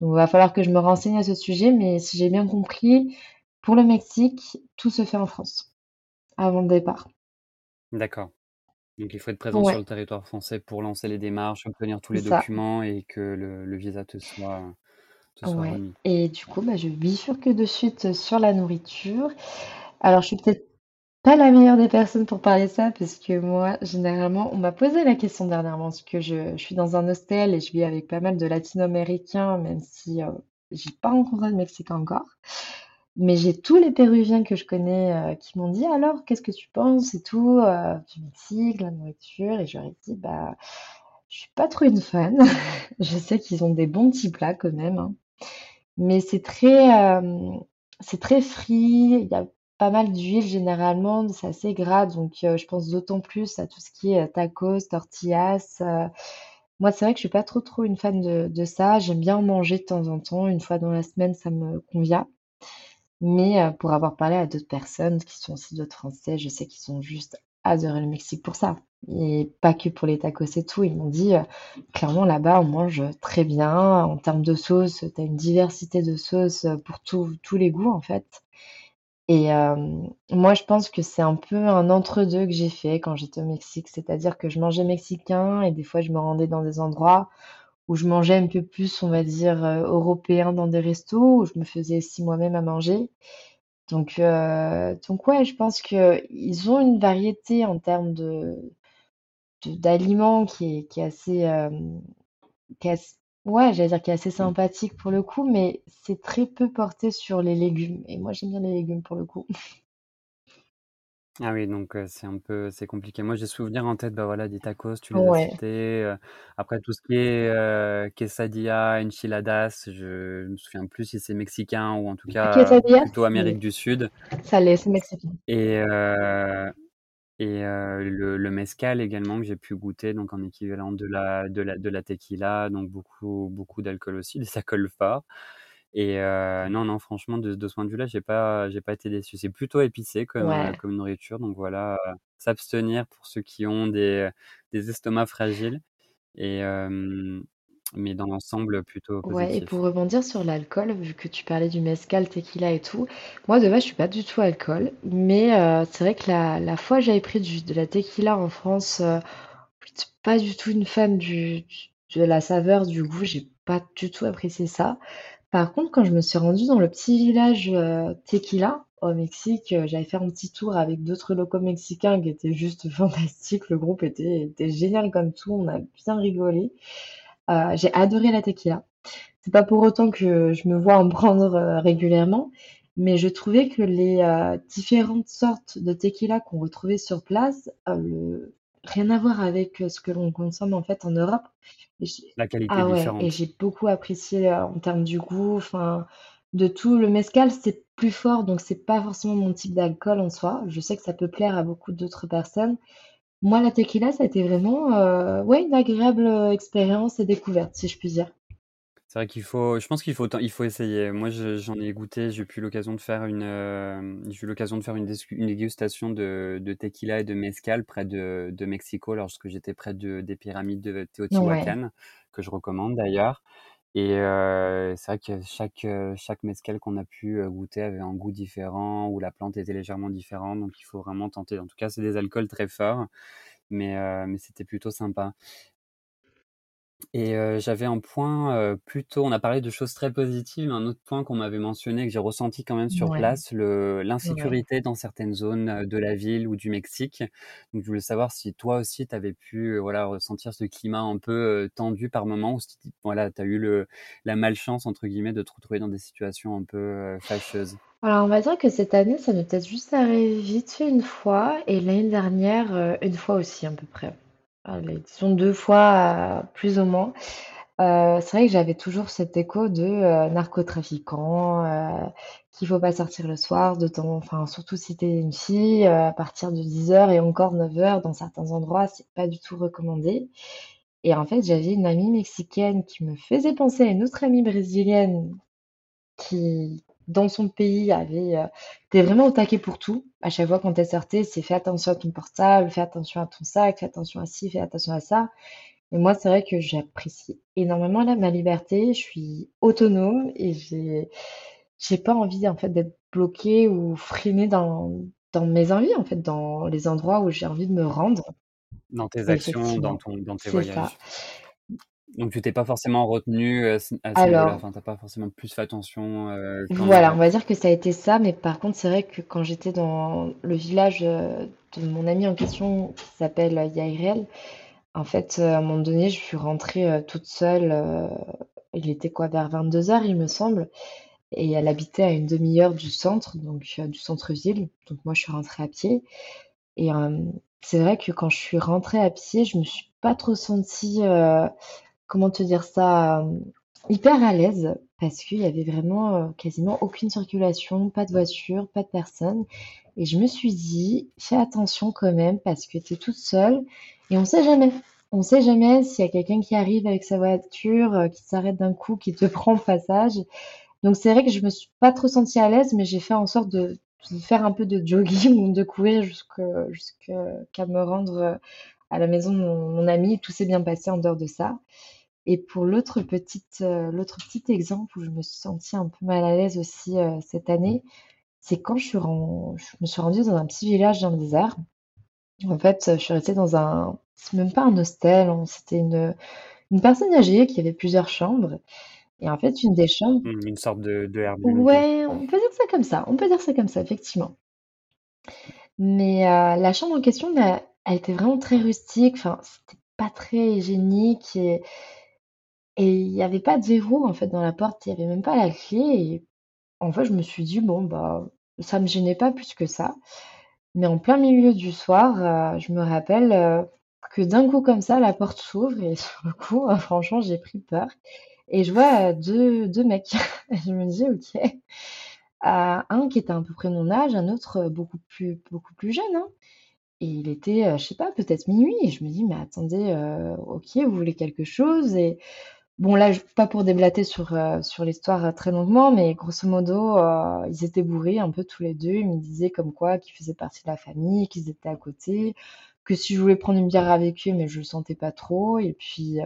Donc, il va falloir que je me renseigne à ce sujet, mais si j'ai bien compris, pour le Mexique, tout se fait en France, avant le départ. D'accord. Donc il faut être présent sur le territoire français pour lancer les démarches, obtenir tous les ça. documents et que le, le visa te soit, Ouais. Et du coup, bah, je bifurque de suite sur la nourriture. Alors, je suis peut-être pas la meilleure des personnes pour parler de ça, parce que moi, généralement, on m'a posé la question dernièrement, parce que je, je suis dans un hostel et je vis avec pas mal de latino-américains, même si euh, j'ai pas rencontré de Mexicains encore. Mais j'ai tous les Péruviens que je connais euh, qui m'ont dit alors, qu'est-ce que tu penses et tout euh, du Mexique, la nourriture, et je leur ai dit bah Je suis pas trop une fan. Je sais qu'ils ont des bons petits plats quand même, hein. Mais c'est très, euh, c'est très frit. Il y a pas mal d'huile généralement. C'est assez gras. Donc, euh, je pense d'autant plus à tout ce qui est euh, tacos, tortillas. Moi, c'est vrai que je suis pas trop trop une fan de, de ça. J'aime bien en manger de temps en temps. Une fois dans la semaine, ça me convient. Mais pour avoir parlé à d'autres personnes qui sont aussi d'autres Français, je sais qu'ils sont juste adoré le Mexique pour ça. Et pas que pour les tacos et tout. Ils m'ont dit, euh, clairement, là-bas, on mange très bien. En termes de sauce, tu as une diversité de sauces pour tous les goûts, en fait. Et euh, moi, je pense que c'est un peu un entre-deux que j'ai fait quand j'étais au Mexique. C'est-à-dire que je mangeais mexicain et des fois, je me rendais dans des endroits où je mangeais un peu plus, on va dire, euh, européen dans des restos, où je me faisais aussi moi-même à manger. Donc, euh, donc ouais, je pense qu'ils ont une variété en termes de, d'aliments qui est, qui est assez, euh, qui est ouais, j'allais dire qui est assez sympathique pour le coup, mais c'est très peu porté sur les légumes. Et moi, j'aime bien les légumes pour le coup. Ah oui, donc c'est un peu c'est compliqué. Moi, j'ai souvenir en tête, bah, voilà, des tacos, tu les as cités, après tout ce qui est, quesadilla, enchiladas, je me souviens plus si c'est mexicain ou en tout cas, plutôt Amérique du Sud ça l'est, c'est mexicain. et et le le mezcal également que j'ai pu goûter donc en équivalent de la de la de la tequila, donc beaucoup beaucoup d'alcool aussi, ça colle fort. Et non, non, franchement, de, de ce point de vue-là, j'ai pas, j'ai pas été déçu. C'est plutôt épicé comme, comme nourriture, donc voilà, s'abstenir pour ceux qui ont des, des estomacs fragiles. Et mais dans l'ensemble, plutôt Ouais, et pour rebondir sur l'alcool, vu que tu parlais du mezcal, tequila et tout, moi de base je suis pas du tout alcool, mais c'est vrai que la, la fois j'avais pris du, de la tequila en France, euh, pas du tout une fan du, de la saveur, du goût, j'ai pas du tout apprécié ça. Par contre, quand je me suis rendue dans le petit village euh, Tequila au Mexique, euh, j'avais fait un petit tour avec d'autres locaux mexicains qui étaient juste fantastiques. Le groupe était, génial comme tout, on a bien rigolé. Euh, j'ai adoré la tequila. C'est pas pour autant que je me vois en prendre régulièrement, mais je trouvais que les différentes sortes de tequila qu'on retrouvait sur place, le, Rien à voir avec, ce que l'on consomme en fait en Europe La qualité ah ouais et différente. j'ai beaucoup apprécié, heu, en termes du goût, enfin, de tout. Le mezcal, c'est plus fort, donc c'est pas forcément mon type d'alcool en soi. Je sais que ça peut plaire à beaucoup d'autres personnes. Moi, la tequila, ça a été vraiment, heu, ouais, une agréable, expérience et découverte, si je puis dire. C'est vrai qu'il faut, je pense qu'il faut, il faut essayer. Moi, j'en ai goûté, j'ai eu l'occasion de faire une, euh, j'ai eu l'occasion de faire une, une dégustation de, de, tequila et de mezcal près de, de Mexico lorsque j'étais près de, des pyramides de Teotihuacan, que je recommande d'ailleurs. Et euh, c'est vrai que chaque, chaque mezcal qu'on a pu euh, goûter avait un goût différent ou la plante était légèrement différente. Donc il faut vraiment tenter. En tout cas, c'est des alcools très forts, mais, euh, mais c'était plutôt sympa. Et j'avais un point, plutôt on a parlé de choses très positives, mais un autre point qu'on m'avait mentionné, que j'ai ressenti quand même sur place, le l'insécurité dans certaines zones, de la ville ou du Mexique. Donc je voulais savoir si toi aussi tu avais pu, voilà, ressentir ce climat un peu, tendu par moments ou si voilà, tu as eu le «la malchance» entre guillemets de te retrouver dans des situations un peu, fâcheuses? Alors, on va dire que cette année, ça m'est peut-être juste arrivé vite fait une fois et l'année dernière, une fois aussi à peu près. Allez, disons 2 fois, heu, plus ou moins. Heu, c'est vrai que j'avais toujours cet écho de, heu, narcotrafiquants, heu, qu'il faut pas sortir le soir de temps enfin, surtout si tu une fille, heu, à partir de dix heures et encore neuf heures dans certains endroits, c'est pas du tout recommandé et en fait, j'avais une amie mexicaine qui me faisait penser à une autre amie brésilienne qui, dans son pays, avait, heu, était vraiment au taquet pour tout. À chaque fois quand elle sortait, c'est: «Fais attention à ton portable, fais attention à ton sac, fais attention à ci, fais attention à ça» et moi, c'est vrai que j'apprécie énormément là ma liberté. Je suis autonome et j'ai j'ai pas envie, en fait, d'être bloquée ou freinée dans dans mes envies, en fait, dans les endroits où j'ai envie de me rendre. Dans tes actions, dans Effectivement, ton dans tes c'est ça. Donc tu t'es pas forcément retenu à ce niveau-là, enfin, tu pas forcément plus fait attention, Voilà, on va dire que ça a été ça, mais par contre, c'est vrai que quand j'étais dans le village, de mon ami en question qui s'appelle, Yairel, en fait, à un moment donné, je suis rentrée, toute seule, il était quoi? Vers vingt-deux heures, il me semble et elle habitait à une demi heure du centre, donc du centre-ville, donc moi, je suis rentrée à pied et c'est vrai que quand je suis rentrée à pied, je me suis pas trop sentie, comment te dire ça? Hem, hyper à l'aise parce qu'il y avait vraiment, heu, quasiment aucune circulation, pas de voiture, pas de personne et je me suis dit: «Fais attention quand même parce que tu es toute seule et on sait jamais. On sait jamais s'il y a quelqu'un qui arrive avec sa voiture, heu, qui s'arrête d'un coup, qui te prend au passage». Donc c'est vrai que je me suis pas trop sentie à l'aise, mais j'ai fait en sorte de faire un peu de jogging de courir jusqu'à me rendre, à la maison de mon mon ami. Tout s'est bien passé en dehors de ça. Et pour l'autre petite, heu, l'autre petit exemple où je me suis sentie un peu mal à l'aise aussi, heu, cette année, c'est quand je suis ren je me suis rendue dans un petit village dans le désert. En fait, je suis restée dans un c'est même pas un hostel, on c'était une, une personne âgée qui avait plusieurs chambres et en fait, une des chambres Mmh, une sorte de de Airbnb. ouais, on peut dire ça comme ça, on peut dire ça comme ça, effectivement. Mais heu, la chambre en question, bah, elle était vraiment très rustique, enfin, c'était pas très hygiénique et et il y avait pas de verrou, en fait, dans la porte, il y avait même pas la clé. Et en fait, je me suis dit: «Bon, bah, ça me gênait pas plus que ça». Mais en plein milieu du soir, heu, je me rappelle, heu, que d'un coup comme ça, la porte s'ouvre. Et sur le coup, heu, franchement, j'ai pris peur. Et je vois, 2- 2 mecs. Je me dis: «OK». Un qui était à peu près mon âge, un autre, beaucoup plus beaucoup plus jeune, hein. Et il était, je sais pas, peut-être minuit. Et je me dis: «Mais attendez, OK, vous voulez quelque chose?» et bon là, pas pour déblater sur, heu, sur l'histoire, heu, très longuement, mais grosso modo, heu, ils étaient bourrés un peu tous les 2. Ils me disaient comme quoi qu'ils faisaient partie de la famille, qu'ils étaient à côté, que si je voulais prendre une bière avec eux, mais je le sentais pas trop et puis,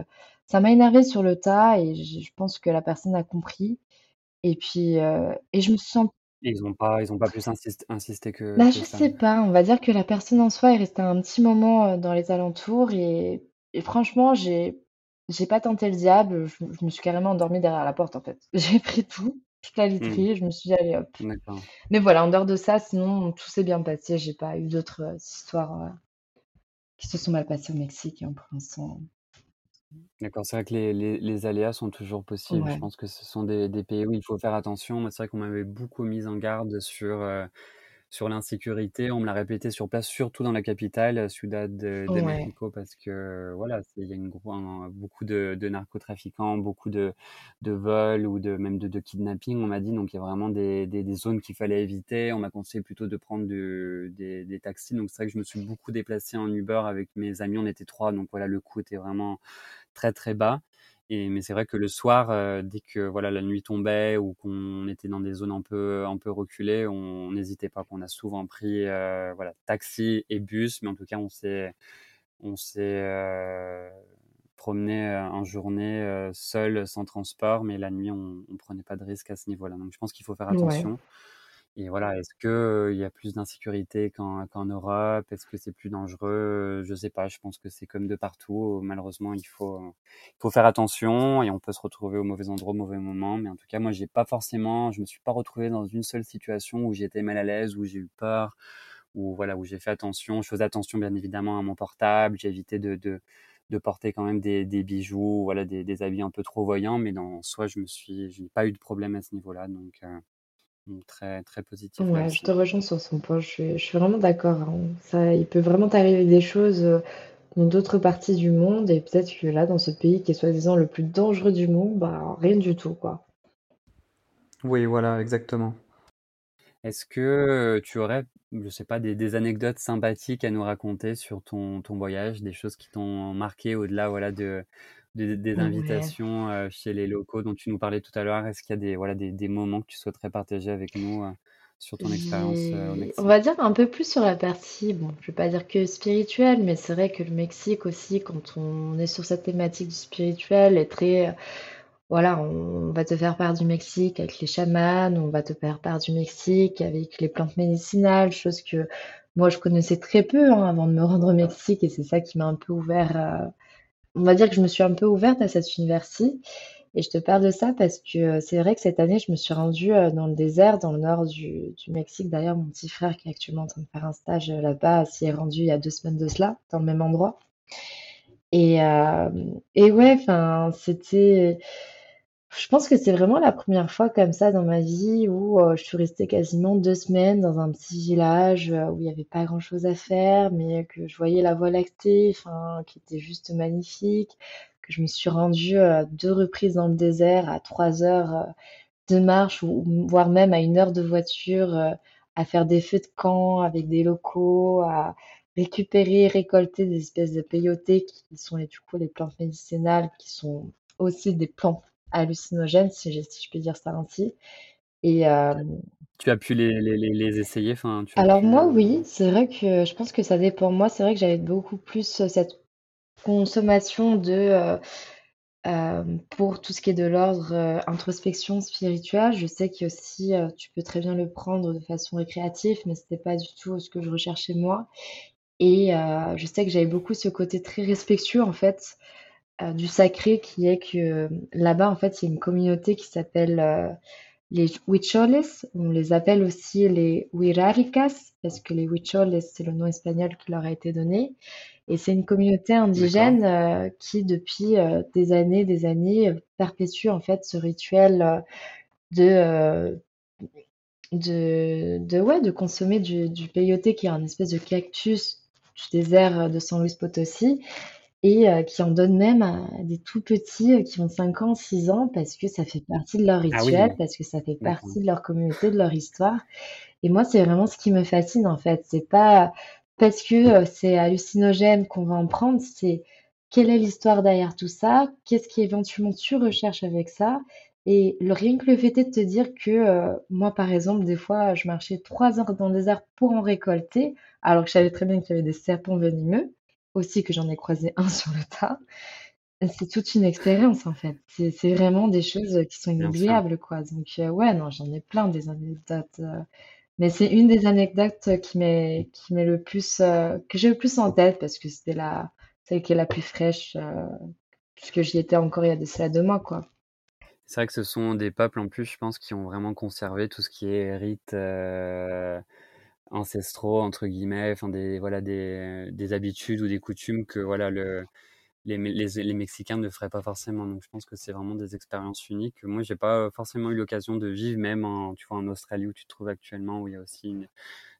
ça m'a énervée sur le tas et je pense que la personne a compris et puis, et je me sens Et ils ont pas ils ont pas plus insist insisté que bah, que je ça? sais pas, on va dire que la personne en soi est restée un petit moment, dans les alentours et et franchement, j'ai j'ai pas tenté le diable, je je me suis carrément endormie derrière la porte, en fait. J'ai pris tout, toute la Mmh. literie, je me suis dit: «Allez hop». D'accord. Mais voilà, en dehors de ça, sinon tout s'est bien passé, j'ai pas eu d'autres, heu, histoires, heu, qui se sont mal passées au Mexique, l'instant. D'accord, c'est vrai que les les les aléas sont toujours possibles. Je pense que ce sont des des pays où il faut faire attention. C'est vrai qu'on m'avait beaucoup mis en garde sur, heu, sur l'insécurité. On me l'a répété sur place, surtout dans la capitale, heu, Ciudad de de ouais, México, parce que voilà, il y a une gros un beaucoup de de narcotrafiquants, beaucoup de de vols ou de même de de kidnapping, on m'a dit. Donc il y a vraiment des des des zones qu'il fallait éviter. On m'a conseillé plutôt de prendre du des des taxis. Donc c'est vrai que je me suis beaucoup déplacé en Uber avec mes amis. On était 3, donc voilà, le coût était vraiment très, très bas et mais c'est vrai que le soir, heu, dès que voilà la nuit tombait ou qu'on était dans des zones un peu un peu reculées, on n'hésitait pas. On a souvent pris, heu, voilà, taxi et bus, mais en tout cas on s'est on s'est, heu, promené, heu, en journée, heu, seul, sans transport, mais la nuit on on prenait pas de risques à ce niveau-là. Donc je pense qu'il faut faire ouais, attention. Et voilà, est-ce que, il y a plus d'insécurité qu'en qu'en Europe? Est-ce que c'est plus dangereux? Je sais pas, je pense que c'est comme de partout, malheureusement, il faut, heu, il faut faire attention et on peut se retrouver au mauvais endroit au mauvais moment. Mais en tout cas, moi, j'ai pas forcément je me suis pas retrouvé dans une seule situation où j'étais mal à l'aise, où j'ai eu peur, où voilà, où j'ai fait attention. Je faisais attention, bien évidemment, à mon portable. J'ai évité de de de porter quand même des des bijoux, voilà, des des habits un peu trop voyants, mais dans soi, je me suis je n'ai pas eu de problème à ce niveau-là, donc donc très, très positif ouais, je te rejoins sur son point, je suis je suis vraiment d'accord, hein. Ça il peut vraiment t'arriver des choses, heu, dans d'autres parties du monde et peut-être que là, dans ce pays qui est soi-disant le plus dangereux du monde, bah, rien du tout, quoi. Oui, voilà, exactement. Est-ce que, heu, tu aurais, je sais pas, des des anecdotes sympathiques à nous raconter sur ton ton voyage, des choses qui t'ont marqué au-delà, voilà, de de des invitations, chez les locaux dont tu nous parlais tout à l'heure? Est-ce qu'il y a des, voilà, des des moments que tu souhaiterais partager avec nous, sur ton expérience, J'ai on va dire un peu plus sur la partie, bon, je vais pas dire que spirituelle, mais c'est vrai que le Mexique aussi, quand on est sur cette thématique du spirituel, est très, voilà, on va te faire part du Mexique avec les chamans, on va te faire part du Mexique avec les plantes médicinales, chose que moi je connaissais très peu, hein, avant de me rendre au Mexique et c'est ça qui m'a un peu ouvert, on va dire que je me suis un peu ouverte à cet univers-ci et je te parle de ça parce que, heu, c'est vrai que cette année, je me suis rendue, heu, dans le désert, dans le nord du Mexique. D'ailleurs, mon petit frère qui est actuellement en train de faire un stage, heu, là-bas, s'y est rendu il y a 2 semaines de cela, dans le même endroit et et ouais, enfin, c'était Je pense que c'est vraiment la première fois comme ça dans ma vie où, heu, je suis restée quasiment 2 semaines dans un petit village, heu, où il y avait pas grand-chose à faire, mais que je voyais la Voie lactée, enfin, qui était juste magnifique, que je me suis rendue, à 2 reprises dans le désert à 3 heures, heu, de marche ou voire même à une heure de voiture, à faire des feux de camp avec des locaux, à récupérer, récolter des espèces de peyotés qui sont du coup, les plantes médicinales qui sont aussi des plantes hallucinogènes, si je si je peux dire ça ainsi et hem Tu as pu les les les les essayer? Enfin, tu as alors pu, moi, heu oui, c'est vrai que je pense que ça dépend. Moi, c'est vrai que j'avais beaucoup plus, heu, cette consommation de, pour tout ce qui est de l'ordre, introspection spirituelle. Je sais qu'aussi, heu, tu peux très bien le prendre de façon récréative, mais c'était pas du tout ce que je recherchais moi et je sais que j'avais beaucoup ce côté très respectueux, en fait, heu, du sacré qui est que, là-bas, en fait, il y a une communauté qui s'appelle, heu, les huicholes. On les appelle aussi les huiráricas parce que les huicholes, c'est le nom espagnol qui leur a été donné. Et c'est une communauté indigène, qui depuis, des années, des années, perpétue, en fait, ce rituel, de, de de ouais, de consommer du du peyoté qui est un espèce de cactus du désert, de San Luis Potosí et heu, qui en donnent même à des tout petits, heu, qui ont 5 ans, 6 ans parce que ça fait partie de leur Ah rituel, parce que ça fait d'accord. partie de leur communauté, de leur histoire et moi, c'est vraiment ce qui me fascine, en fait. C'est pas parce que, heu, c'est hallucinogène qu'on va en prendre, c'est quelle est l'histoire derrière tout ça? Qu'est-ce qui éventuellement tu recherches avec ça? Et le rien que le fait est de te dire que, heu, moi, par exemple, des fois, je marchais 3 heures dans le désert pour en récolter, alors que je savais très bien qu'il y avait des serpents venimeux, aussi que j'en ai croisé un sur le tas. C'est toute une expérience, en fait. C'est vraiment des choses, qui sont inoubliables, quoi. Donc heu, ouais, non, j'en ai plein des anecdotes, heu, mais c'est une des anecdotes, qui m'est qui m'est le plus, heu, que j'ai le plus en tête parce que c'était la celle qui est la plus fraîche, puisque j'y étais encore il y a de cela 2 mois, quoi. C'est vrai que ce sont des peuples, en plus, je pense, qui ont vraiment conservé tout ce qui est rites, heu, ancestraux, entre guillemets, enfin des voilà, des des habitudes ou des coutumes que voilà le les les les Mexicains ne feraient pas forcément. Donc je pense que c'est vraiment des expériences uniques que moi j'ai pas forcément eu l'occasion de vivre, même en tu vois, en Australie où tu te trouves actuellement, où il y a aussi une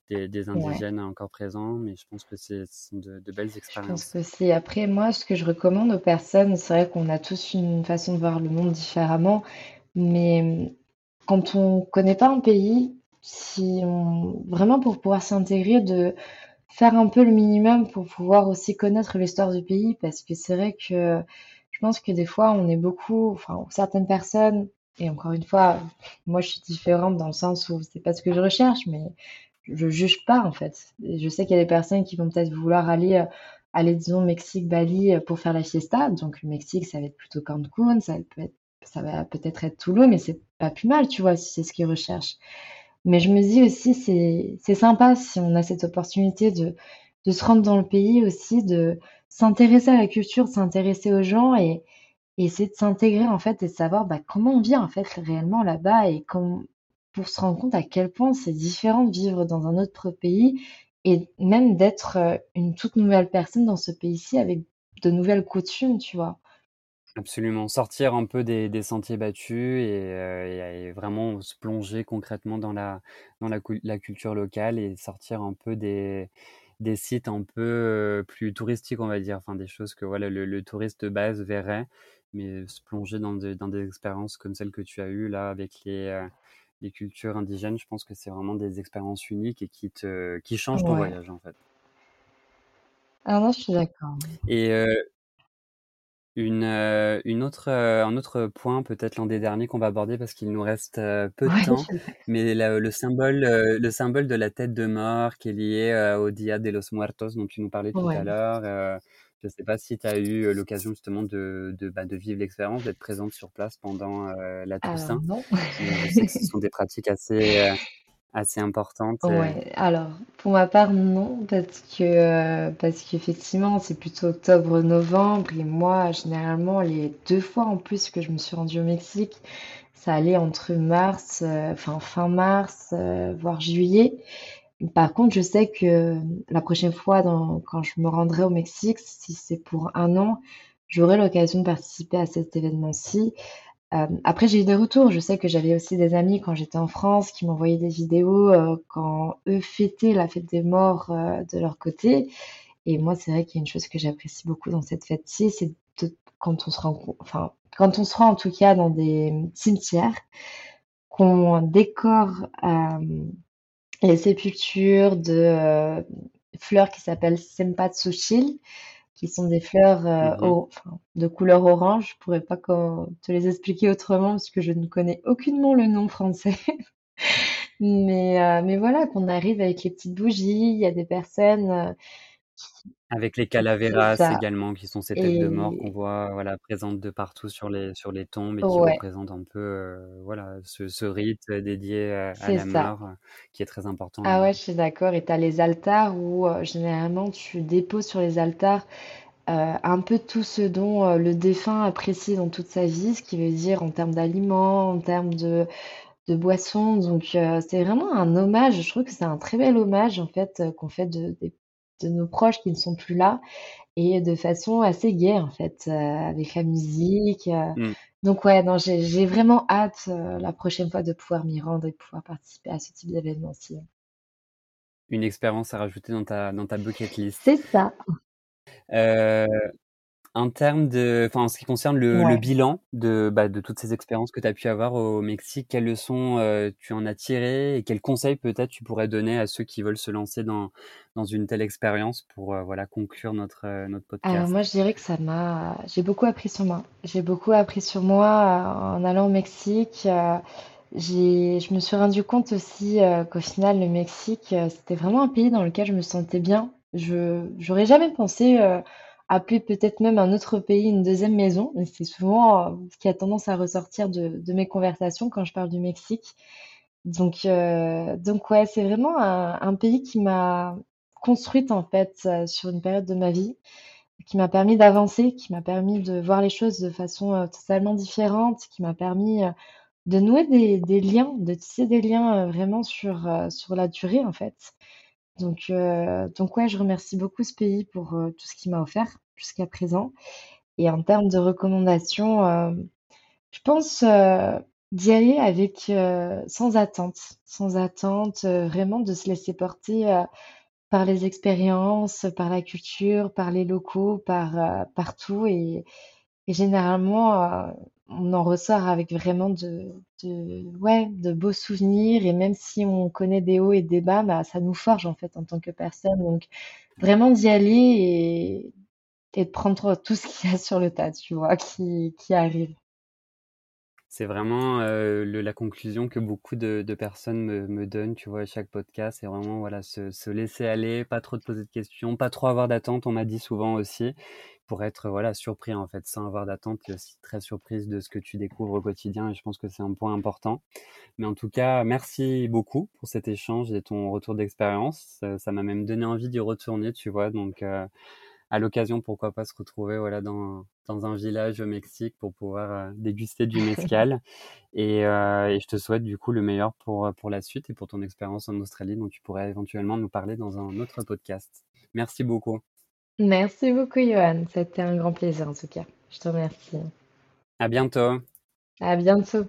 des des Ouais, indigènes encore présents, mais je pense que c'est ce sont de de belles je pense expériences. qu'aussi après moi, ce que je recommande aux personnes, c'est vrai qu'on a tous une façon de voir le monde différemment, mais, mmh, quand on connaît pas un pays, si on vraiment pour pouvoir s'intégrer, de faire un peu le minimum pour pouvoir aussi connaître l'histoire du pays parce que c'est vrai que je pense que des fois on est beaucoup enfin certaines personnes et encore une fois, moi je suis différente dans le sens où c'est pas ce que je recherche, mais je juge pas en fait. Et je sais qu'il y a des personnes qui vont peut-être vouloir aller, heu, aller disons Mexique, Bali, heu, pour faire la fiesta. Donc le Mexique, ça va être plutôt Cancún, ça peut être ça va peut-être être Tulum, mais c'est pas plus mal, tu vois? Si c'est ce qu'ils recherchent. Mais je me dis aussi, c'est sympa si on a cette opportunité de de se rendre dans le pays aussi, de s'intéresser à la culture, s'intéresser aux gens et et essayer de s'intégrer en fait et de savoir, bah, comment on vit en fait réellement là-bas et pour se rendre compte à quel point c'est différent de vivre dans un autre pays et même d'être, heu, une toute nouvelle personne dans ce pays-ci avec de nouvelles coutumes, tu vois? Absolument, sortir un peu des des sentiers battus et heu et et vraiment se plonger concrètement dans la dans la cul la culture locale et sortir un peu des des sites un peu, heu, plus touristiques, on va dire. Enfin, des choses que, voilà, le le touriste de base verrait, mais se plonger dans des dans des expériences comme celles que tu as eues là avec les, heu, les cultures indigènes, je pense que c'est vraiment des expériences uniques et qui te qui changent ton Ouais. voyage, en fait. Ah non, je suis d'accord. Et Une, heu, une autre, heu, un autre point, peut-être l'un des derniers qu'on va aborder parce qu'il nous reste, heu, peu de Ouais, temps, mais le le symbole, heu, le symbole de la tête de mort qui est lié, heu, au Dia de los Muertos dont tu nous parlais tout à l'heure, heu, je ne sais pas si tu as eu, l'occasion justement de de, bah, de vivre l'expérience, d'être présente sur place pendant, la Toussaint? non. Je sais que ce sont des pratiques assez, assez importantes et Ouais, alors pour ma part non parce que, heu, parce qu'effectivement c'est plutôt octobre-novembre et moi généralement les 2 fois en plus que je me suis rendue au Mexique, ça allait entre mars, enfin fin mars, voire juillet. Par contre je sais que la prochaine fois quand je me rendrai au Mexique, si c'est pour un an, j'aurai l'occasion de participer à cet événement-ci Euh, après, j'ai eu des retours. Je sais que j'avais aussi des amis quand j'étais en France qui m'envoyaient des vidéos euh, quand eux fêtaient la fête des morts euh, de leur côté. Et moi, c'est vrai qu'il y a une chose que j'apprécie beaucoup dans cette fête-ci, c'est quand on se rend, enfin, quand on se rend en tout cas dans des cimetières, qu'on décore les sépultures de fleurs qui s'appellent Sempatsuchil, qui sont des fleurs euh, mmh de couleur orange. Je pourrais pas te les expliquer autrement parce que je ne connais aucunement le nom français. mais, euh, mais voilà, qu'on arrive avec les petites bougies, il y a des personnes euh, avec les calaveras également, qui sont ces têtes de mort qu'on voit voilà, présentes de partout sur les, sur les tombes et qui représentent un peu euh, voilà, ce, ce, rite dédié à, la mort euh, qui est très important. Ah ouais, je suis d'accord. Et tu as les altars où euh, généralement tu déposes sur les altars un peu tout ce dont le défunt apprécie dans toute sa vie, ce qui veut dire en termes d'aliments, en termes de, de boissons. Donc c'est vraiment un hommage. Je trouve que c'est un très bel hommage en fait qu'on fait de, des de nos proches qui ne sont plus là et de façon assez gaie en fait, euh, avec la musique. Euh. Mmh. Donc ouais, non, j'ai vraiment hâte euh, la prochaine fois de pouvoir m'y rendre et de pouvoir participer à ce type d'événement aussi. Une expérience à rajouter dans ta, dans ta bucket list. C'est ça. En termes de, enfin, en ce qui concerne le, bilan de, bah, de toutes ces expériences que tu as pu avoir au Mexique, quelles leçons euh, tu en as tirées et quels conseils peut-être tu pourrais donner à ceux qui veulent se lancer dans, dans une telle expérience pour euh, voilà, conclure notre, euh, notre podcast? Alors moi, je dirais que ça m'a, j'ai beaucoup appris sur moi. J'ai beaucoup appris sur moi en allant au Mexique. je me suis rendu compte aussi qu'au final, le Mexique, c'était vraiment un pays dans lequel je me sentais bien. Je, j'aurais jamais pensé appeler peut-être même un autre pays une deuxième maison. C'est souvent euh, ce qui a tendance à ressortir de, mes conversations quand je parle du Mexique. Donc, euh, donc ouais, c'est vraiment un, pays qui m'a construite en fait euh, sur une période de ma vie, qui m'a permis d'avancer, qui m'a permis de voir les choses de façon totalement différente, qui m'a permis de nouer des, des, liens, de tisser des liens vraiment sur, sur la durée en fait. Donc, euh, donc ouais, je remercie beaucoup ce pays pour euh, tout ce qu'il m'a offert jusqu'à présent. Et en termes de recommandations, euh, je pense d'y aller avec sans attente, sans attente, vraiment de se laisser porter par les expériences, par la culture, par les locaux, par partout. Et, et généralement, on en ressort avec vraiment de, ouais, de beaux souvenirs. Et même si on connaît des hauts et des bas, bah, ça nous forge en fait en tant que personne. Donc vraiment d'y aller et, de prendre tout ce qu'il y a sur le tas, tu vois, qui, qui arrive. C'est vraiment euh, la conclusion que beaucoup de, personnes me, me, donnent, tu vois, à chaque podcast. C'est vraiment voilà, se, se, laisser aller, pas trop de poser de questions, pas trop avoir d'attente, on m'a dit souvent aussi pour être voilà surpris en fait sans avoir d'attente et aussi très surprise de ce que tu découvres au quotidien et je pense que c'est un point important. Mais en tout cas merci beaucoup pour cet échange et ton retour d'expérience. Ça m'a même donné envie d'y retourner tu vois. Donc euh, à l'occasion pourquoi pas se retrouver voilà dans, dans un village au Mexique pour pouvoir euh, déguster du mezcal. Et, euh, et, je te souhaite du coup le meilleur pour pour la suite et pour ton expérience en Australie dont tu pourrais éventuellement nous parler dans un autre podcast. Merci beaucoup Merci beaucoup, Johan. C'était un grand plaisir en tout cas. Je te remercie. À bientôt. À bientôt.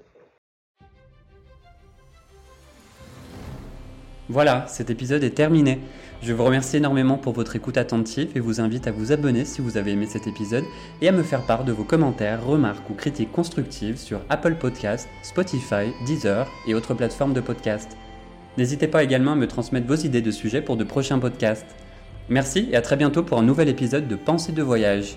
Voilà, cet épisode est terminé. Je vous remercie énormément pour votre écoute attentive et vous invite à vous abonner si vous avez aimé cet épisode et à me faire part de vos commentaires, remarques ou critiques constructives sur Apple Podcasts, Spotify, Deezer et autres plateformes de podcast. N'hésitez pas également à me transmettre vos idées de sujets pour de prochains podcasts. Merci et à très bientôt pour un nouvel épisode de Pensée de voyage.